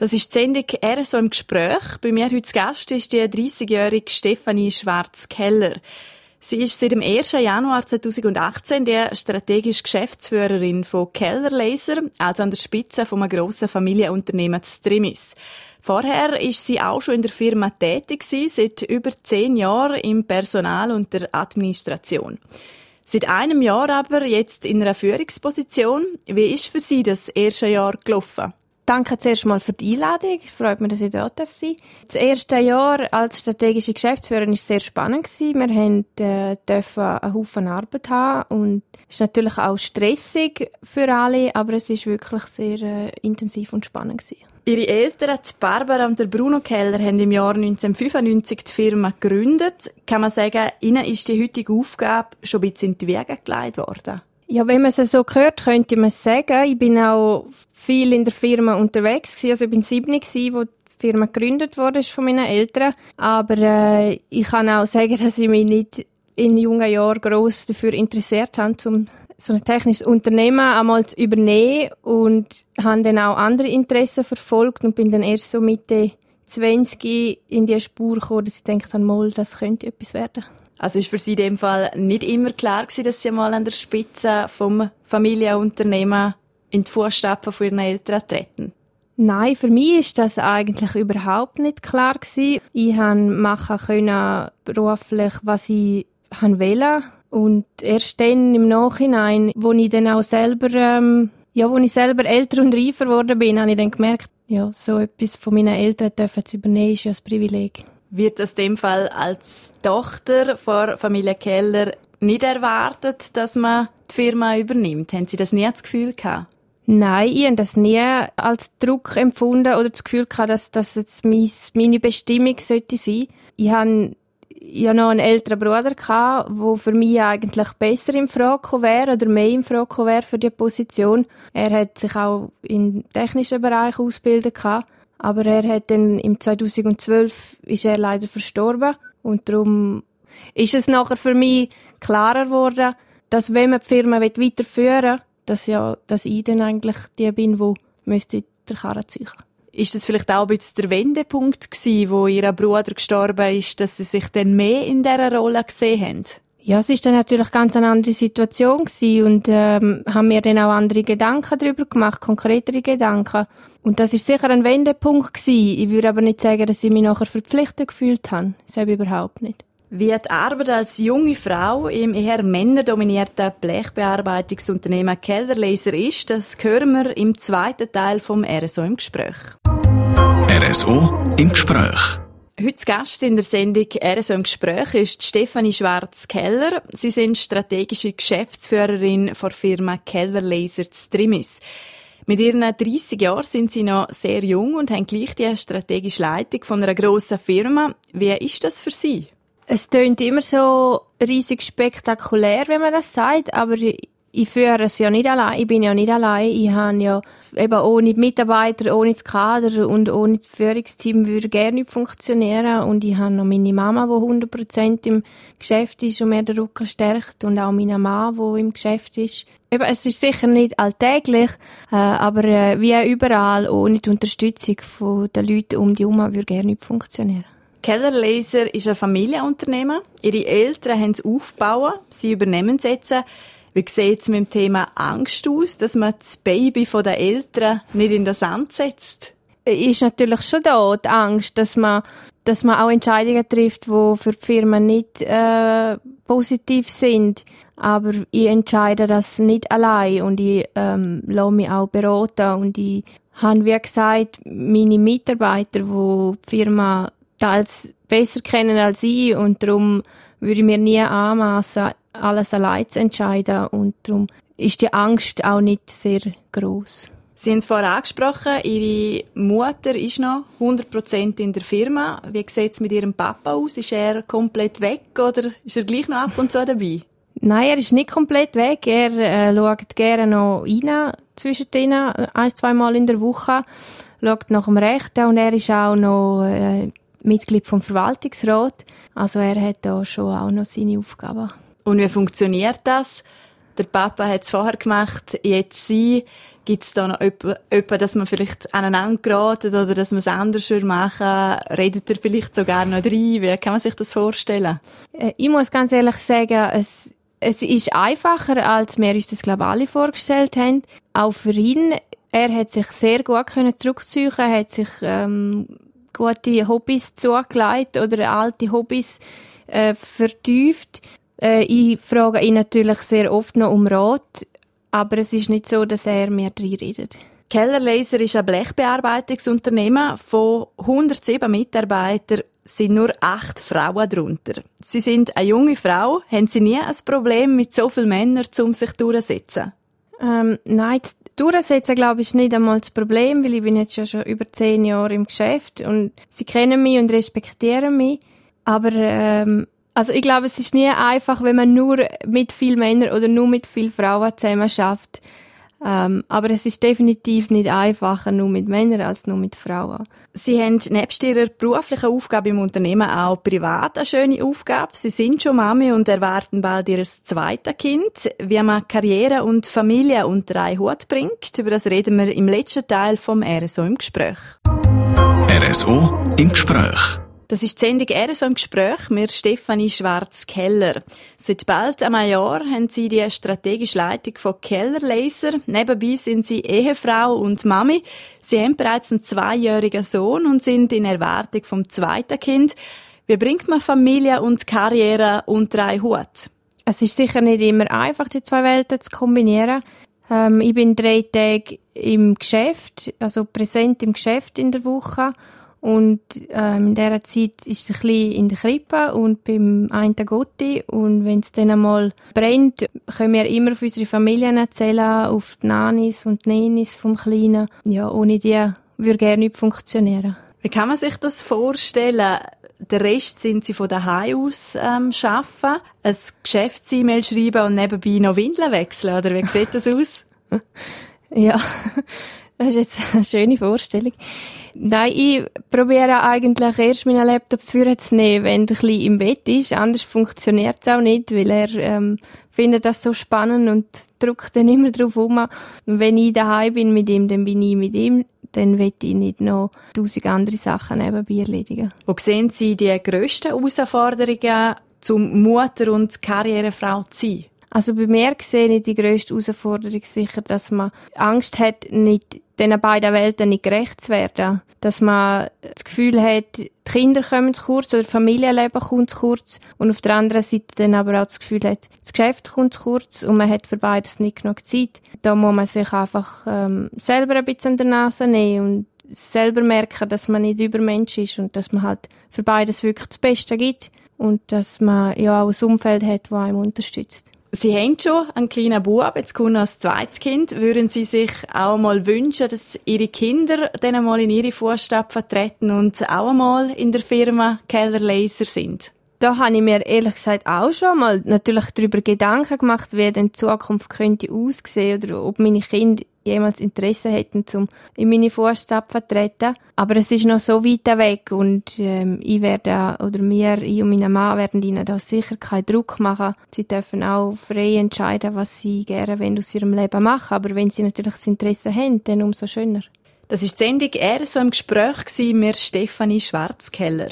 Das ist die Sendung «Er so im Gespräch». Bei mir heute zu Gast ist die 30-jährige Stefanie Schwarz-Keller. Sie ist seit dem 1. Januar 2018 die strategische Geschäftsführerin von Keller Laser, also an der Spitze von einem grossen Familienunternehmen Trimis. Vorher ist sie auch schon in der Firma tätig seit über zehn Jahren im Personal und der Administration. Seit einem Jahr aber jetzt in einer Führungsposition. Wie ist für Sie das erste Jahr gelaufen? Danke zuerst mal für die Einladung. Es freut mich, dass ich dort sein darf. Das erste Jahr als strategische Geschäftsführerin war sehr spannend. Wir haben, äh, dürfen einen Haufen Arbeit haben und es ist natürlich auch stressig für alle, aber es ist wirklich sehr äh, intensiv und spannend. Ihre Eltern, die Barbara und der Bruno Keller, haben im Jahr 1995 die Firma gegründet. Kann man sagen, Ihnen ist die heutige Aufgabe schon ein bisschen in die Wege geleitet worden? Ja, wenn man es so hört, könnte man sagen. Ich bin auch viel in der Firma unterwegs gewesen. Also ich bin sieben wo die Firma gegründet wurde von meinen Eltern. Aber äh, ich kann auch sagen, dass ich mich nicht in jungen Jahren gross dafür interessiert habe, um so ein technisches Unternehmen einmal zu übernehmen und habe dann auch andere Interessen verfolgt und bin dann erst so Mitte 20 in die Spur gekommen, dass ich gedacht habe, mal, das könnte etwas werden. Also ist für Sie in dem Fall nicht immer klar gewesen, dass Sie mal an der Spitze vom Familienunternehmen in die Fußstapfen von Ihren Eltern treten? Nein, für mich ist das eigentlich überhaupt nicht klar gewesen. Ich han machen können beruflich, was ich han wollte. Und erst dann im Nachhinein, wo ich dann auch selber, ähm, ja, wo ich selber älter und reifer geworden bin, habe ich dann gemerkt, ja, so etwas von meinen Eltern dürfen zu übernehmen, ist ja ein Privileg wird das dem Fall als Tochter von Familie Keller nicht erwartet, dass man die Firma übernimmt? Haben Sie das nie das Gefühl gehabt? Nein, ich habe das nie als Druck empfunden oder das Gefühl gehabt, dass das jetzt meine Bestimmung sollte sein. Ich habe ja noch einen älteren Bruder gehabt, der für mich eigentlich besser im Frage wäre oder mehr im Frage wäre für die Position. Er hat sich auch im technischen Bereich ausgebildet gehabt. Aber er hat dann im 2012 ist er leider verstorben und darum ist es nachher für mich klarer geworden, dass wenn man die Firma weiterführen will, dass ja, dass ich dann eigentlich die bin, wo müsste der Karren ziehen. Ist das vielleicht auch ein bisschen der Wendepunkt gewesen, wo ihr Bruder gestorben ist, dass sie sich dann mehr in dieser Rolle gesehen haben? Ja, es ist dann natürlich ganz eine andere Situation gewesen und ähm, haben mir dann auch andere Gedanken darüber gemacht, konkretere Gedanken. Und das ist sicher ein Wendepunkt gewesen. Ich würde aber nicht sagen, dass ich mich nachher verpflichtet gefühlt habe. Das habe ich überhaupt nicht. Wie die Arbeit als junge Frau im eher männerdominierten Blechbearbeitungsunternehmen Kellerlaser ist, das hören wir im zweiten Teil vom RSO im Gespräch. RSO im Gespräch. Heute Gast in der Sendung RSO im Gespräch ist Stefanie Schwarz-Keller. Sie sind strategische Geschäftsführerin der Firma Keller Laser Trimis. Mit ihren 30 Jahren sind sie noch sehr jung und haben gleich die strategische Leitung von einer grossen Firma. Wie ist das für Sie? Es tönt immer so riesig spektakulär, wenn man das sagt, aber ich führe es ja nicht allein. Ich bin ja nicht allein. Ich habe ja eben ohne Mitarbeiter, ohne das Kader und ohne das Führungsteam würde gerne nicht funktionieren. Und ich habe noch meine Mama, die 100% im Geschäft ist und mir den Rücken stärkt. Und auch meine Mann, die im Geschäft ist. Eben, es ist sicher nicht alltäglich, äh, aber äh, wie überall, ohne die Unterstützung der Leute um die herum, würde gerne nicht funktionieren. Keller Laser ist ein Familienunternehmen. Ihre Eltern haben es aufgebaut. Sie übernehmen es jetzt. Wie sieht es mit dem Thema Angst aus, dass man das Baby den Eltern nicht in den Sand setzt? Ist natürlich schon da, die Angst, dass man, dass man auch Entscheidungen trifft, die für die Firma nicht äh, positiv sind. Aber ich entscheide das nicht allein und ich ähm, lasse mich auch beraten und ich habe, wie gesagt, meine Mitarbeiter, die die Firma teils besser kennen als ich und darum würde ich mir nie anmaßen, alles allein zu entscheiden und darum ist die Angst auch nicht sehr groß. Sie haben es vorher angesprochen, Ihre Mutter ist noch 100% in der Firma. Wie sieht es mit Ihrem Papa aus? Ist er komplett weg oder ist er gleich noch ab und zu dabei? Nein, er ist nicht komplett weg. Er äh, schaut gerne noch rein zwischen denen, ein, zwei Mal in der Woche, schaut nach dem Rechten und er ist auch noch äh, Mitglied vom Verwaltungsrat. Also er hat da schon auch noch seine Aufgaben. Und wie funktioniert das? der Papa hat es vorher gemacht, jetzt sie. Gibt es da noch jemanden, dass man vielleicht aneinander geraten oder dass man es anders machen Redet ihr vielleicht sogar noch rein? Wie kann man sich das vorstellen? Äh, ich muss ganz ehrlich sagen, es, es ist einfacher, als wir uns das, glaube ich, alle vorgestellt haben. Auch für ihn, er hat sich sehr gut können zurückziehen, hat sich ähm, gute Hobbys zugelegt oder alte Hobbys äh, vertieft. Äh, ich frage ihn natürlich sehr oft noch um Rat, aber es ist nicht so, dass er mir reinredet. Keller Laser ist ein Blechbearbeitungsunternehmen. Von 107 Mitarbeitern sind nur acht Frauen darunter. Sie sind eine junge Frau. Haben Sie nie ein Problem mit so vielen Männern, um sich durchzusetzen? Ähm, nein, durchsetzen, glaube ich, ist nicht einmal das Problem, weil ich bin jetzt schon, schon über zehn Jahre im Geschäft und sie kennen mich und respektieren mich. Aber ähm, also ich glaube, es ist nie einfach, wenn man nur mit vielen Männern oder nur mit vielen Frauen zusammen schafft. Ähm, aber es ist definitiv nicht einfacher nur mit Männern als nur mit Frauen. Sie haben nebst Ihrer beruflichen Aufgabe im Unternehmen auch privat eine schöne Aufgabe. Sie sind schon Mami und erwarten bald Ihr zweites Kind. Wie man Karriere und Familie unter einen Hut bringt, über das reden wir im letzten Teil vom RSO im Gespräch. RSO im Gespräch. Das ist die Sendung «Er so im Gespräch» mit Stefanie Schwarz-Keller. Seit bald einem Jahr haben sie die strategische Leitung von Keller Laser. Nebenbei sind sie Ehefrau und Mami. Sie haben bereits einen zweijährigen Sohn und sind in Erwartung vom zweiten Kind. Wie bringt man Familie und Karriere unter einen Hut? Es ist sicher nicht immer einfach, die zwei Welten zu kombinieren. Ähm, ich bin drei Tage im Geschäft, also präsent im Geschäft in der Woche und ähm, in dieser Zeit ist sie ein bisschen in der Krippe und beim einen Gotti. Und wenn es dann einmal brennt, können wir immer auf unsere Familien erzählen, auf die Nanis und die Nenis vom Kleinen. Ja, ohne die würde gerne nicht funktionieren. Wie kann man sich das vorstellen? Der Rest sind sie von daheim aus ähm, arbeiten, ein Geschäfts-E-Mail schreiben und nebenbei noch Windeln wechseln, oder wie sieht das aus? ja, das ist jetzt eine schöne Vorstellung. Nein, ich probiere eigentlich erst meinen Laptop vorzunehmen, wenn er ein bisschen im Bett ist. Anders funktioniert es auch nicht, weil er ähm, findet das so spannend und drückt dann immer drauf um. Und wenn ich daheim bin mit ihm, dann bin ich mit ihm. Dann will ich nicht noch tausend andere Sachen nebenbei erledigen. Wo sehen Sie die grössten Herausforderungen, zum Mutter und Karrierefrau zu sein? Also bei mir sehe ich die grösste Herausforderung sicher, dass man Angst hat, nicht diesen beiden Welten nicht gerecht zu werden. Dass man das Gefühl hat, die Kinder kommen zu kurz oder das Familienleben kommt zu kurz und auf der anderen Seite dann aber auch das Gefühl hat, das Geschäft kommt zu kurz und man hat für beides nicht genug Zeit. Da muss man sich einfach ähm, selber ein bisschen an der Nase nehmen und selber merken, dass man nicht Übermensch ist und dass man halt für beides wirklich das Beste gibt und dass man ja auch ein Umfeld hat, das einem unterstützt. Sie haben schon einen kleinen Bub, jetzt kommt noch ein zweites Kind. Würden Sie sich auch mal wünschen, dass Ihre Kinder dann einmal in Ihre Fußstapfen treten und auch einmal in der Firma Keller Laser sind? Da habe ich mir ehrlich gesagt auch schon mal natürlich darüber Gedanken gemacht, wie denn die Zukunft könnte aussehen oder ob meine Kinder jemals Interesse hätten, um in meine Fußstapfen zu treten. Aber es ist noch so weit weg und ähm, ich werde, oder wir, ich und mein Mann werden ihnen da sicher keinen Druck machen. Sie dürfen auch frei entscheiden, was sie gerne aus ihrem Leben machen. Aber wenn sie natürlich das Interesse haben, dann umso schöner. Das ist die Sendung «Er so im Gespräch» mit Stefanie Schwarzkeller.